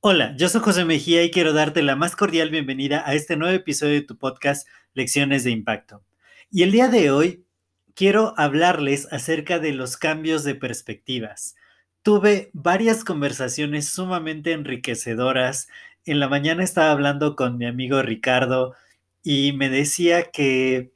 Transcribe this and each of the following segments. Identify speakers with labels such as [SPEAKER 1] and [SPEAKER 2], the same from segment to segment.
[SPEAKER 1] Hola, yo soy José Mejía y quiero darte la más cordial bienvenida a este nuevo episodio de tu podcast Lecciones de Impacto. Y el día de hoy quiero hablarles acerca de los cambios de perspectivas. Tuve varias conversaciones sumamente enriquecedoras. En la mañana estaba hablando con mi amigo Ricardo y me decía que,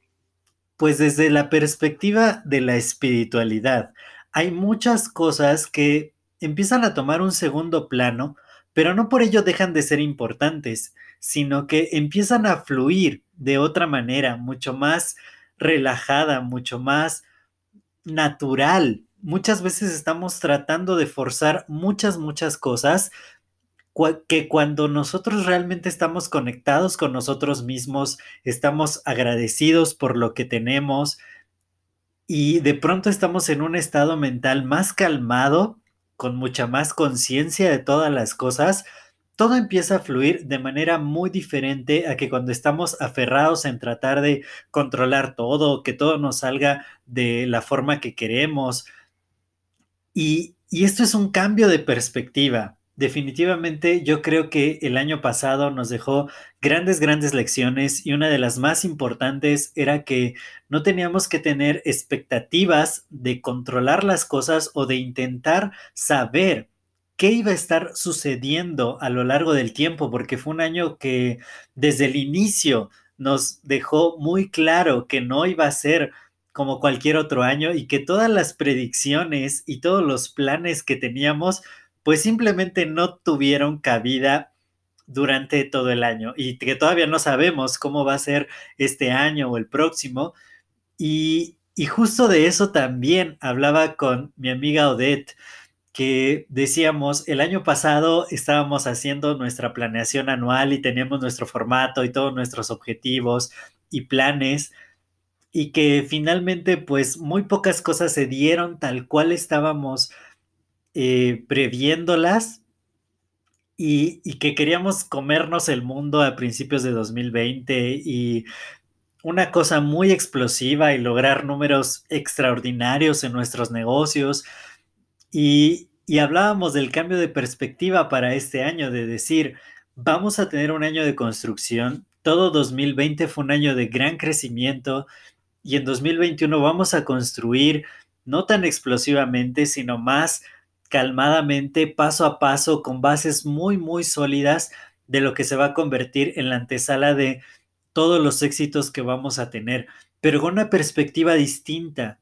[SPEAKER 1] pues desde la perspectiva de la espiritualidad, hay muchas cosas que empiezan a tomar un segundo plano pero no por ello dejan de ser importantes, sino que empiezan a fluir de otra manera, mucho más relajada, mucho más natural. Muchas veces estamos tratando de forzar muchas, muchas cosas que cuando nosotros realmente estamos conectados con nosotros mismos, estamos agradecidos por lo que tenemos y de pronto estamos en un estado mental más calmado, con mucha más conciencia de todas las cosas, todo empieza a fluir de manera muy diferente a que cuando estamos aferrados en tratar de controlar todo, que todo nos salga de la forma que queremos. Y, y esto es un cambio de perspectiva. Definitivamente yo creo que el año pasado nos dejó grandes, grandes lecciones y una de las más importantes era que no teníamos que tener expectativas de controlar las cosas o de intentar saber qué iba a estar sucediendo a lo largo del tiempo, porque fue un año que desde el inicio nos dejó muy claro que no iba a ser como cualquier otro año y que todas las predicciones y todos los planes que teníamos pues simplemente no tuvieron cabida durante todo el año y que todavía no sabemos cómo va a ser este año o el próximo. Y, y justo de eso también hablaba con mi amiga Odette, que decíamos, el año pasado estábamos haciendo nuestra planeación anual y teníamos nuestro formato y todos nuestros objetivos y planes y que finalmente pues muy pocas cosas se dieron tal cual estábamos eh, previéndolas y, que queríamos comernos el mundo a principios de 2020 y una cosa muy explosiva y lograr números extraordinarios en nuestros negocios. Y, y hablábamos del cambio de perspectiva para este año, de decir, vamos a tener un año de construcción. Todo 2020 fue un año de gran crecimiento y en 2021 vamos a construir no tan explosivamente, sino más calmadamente, paso a paso, con bases muy, muy sólidas de lo que se va a convertir en la antesala de todos los éxitos que vamos a tener, pero con una perspectiva distinta,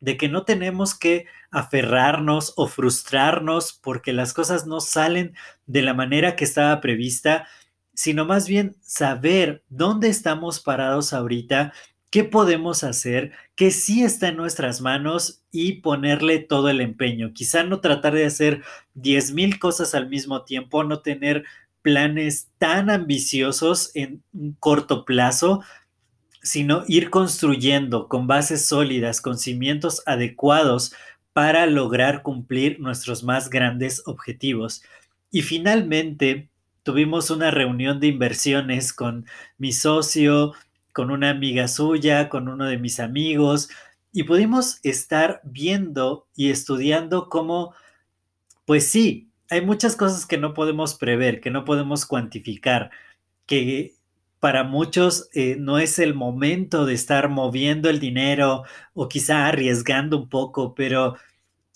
[SPEAKER 1] de que no tenemos que aferrarnos o frustrarnos porque las cosas no salen de la manera que estaba prevista, sino más bien saber dónde estamos parados ahorita qué podemos hacer, que sí está en nuestras manos y ponerle todo el empeño. Quizá no tratar de hacer 10.000 cosas al mismo tiempo, no tener planes tan ambiciosos en un corto plazo, sino ir construyendo con bases sólidas, con cimientos adecuados para lograr cumplir nuestros más grandes objetivos. Y finalmente, tuvimos una reunión de inversiones con mi socio, con una amiga suya, con uno de mis amigos, y pudimos estar viendo y estudiando cómo, pues sí, hay muchas cosas que no podemos prever, que no podemos cuantificar, que para muchos eh, no es el momento de estar moviendo el dinero o quizá arriesgando un poco, pero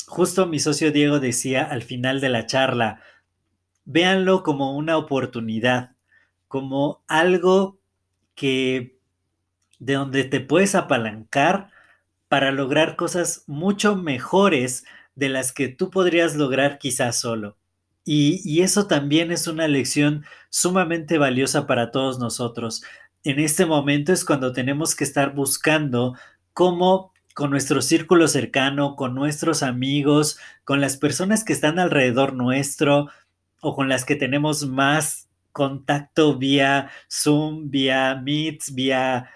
[SPEAKER 1] justo mi socio Diego decía al final de la charla, véanlo como una oportunidad, como algo que de donde te puedes apalancar para lograr cosas mucho mejores de las que tú podrías lograr quizás solo. Y, eso también es una lección sumamente valiosa para todos nosotros. En este momento es cuando tenemos que estar buscando cómo con nuestro círculo cercano, con nuestros amigos, con las personas que están alrededor nuestro o con las que tenemos más contacto vía Zoom, vía Meets, vía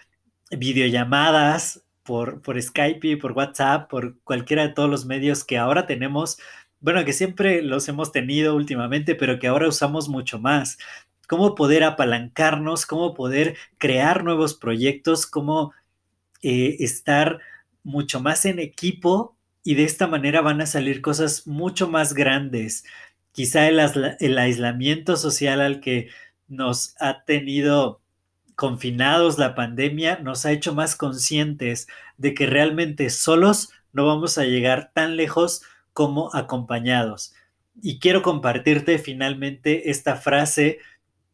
[SPEAKER 1] videollamadas, por, por Skype, por WhatsApp, por cualquiera de todos los medios que ahora tenemos, bueno, que siempre los hemos tenido últimamente, pero que ahora usamos mucho más. Cómo poder apalancarnos, cómo poder crear nuevos proyectos, cómo eh, estar mucho más en equipo y de esta manera van a salir cosas mucho más grandes. Quizá el, el aislamiento social al que nos ha tenido confinados la pandemia nos ha hecho más conscientes de que realmente solos no vamos a llegar tan lejos como acompañados. Y quiero compartirte finalmente esta frase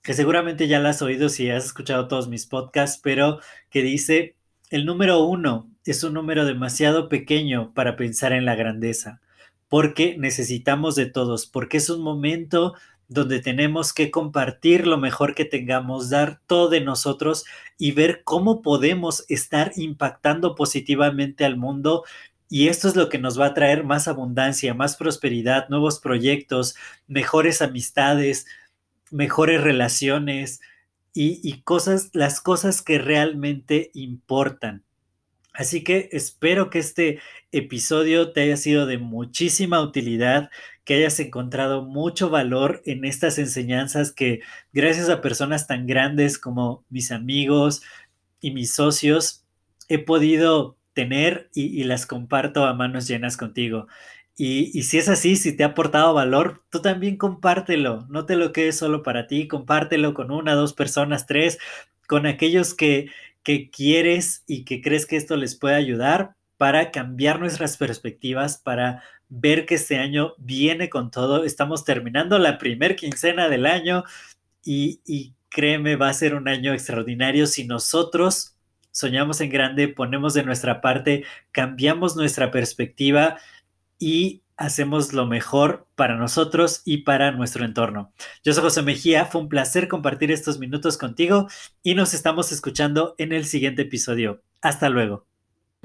[SPEAKER 1] que seguramente ya la has oído si has escuchado todos mis podcasts, pero que dice, el número uno es un número demasiado pequeño para pensar en la grandeza, porque necesitamos de todos, porque es un momento donde tenemos que compartir lo mejor que tengamos, dar todo de nosotros y ver cómo podemos estar impactando positivamente al mundo. Y esto es lo que nos va a traer más abundancia, más prosperidad, nuevos proyectos, mejores amistades, mejores relaciones y, y cosas, las cosas que realmente importan. Así que espero que este episodio te haya sido de muchísima utilidad, que hayas encontrado mucho valor en estas enseñanzas que gracias a personas tan grandes como mis amigos y mis socios he podido tener y, las comparto a manos llenas contigo. Y, y, si es así, si te ha aportado valor, tú también compártelo. No te lo quedes solo para ti, compártelo con una, dos personas, tres, con aquellos que, que quieres y que crees que esto les puede ayudar para cambiar nuestras perspectivas, para ver que este año viene con todo. Estamos terminando la primer quincena del año y, créeme, va a ser un año extraordinario si nosotros soñamos en grande, ponemos de nuestra parte, cambiamos nuestra perspectiva y hacemos lo mejor para nosotros y para nuestro entorno. Yo soy José Mejía, fue un placer compartir estos minutos contigo y nos estamos escuchando en el siguiente episodio. Hasta luego.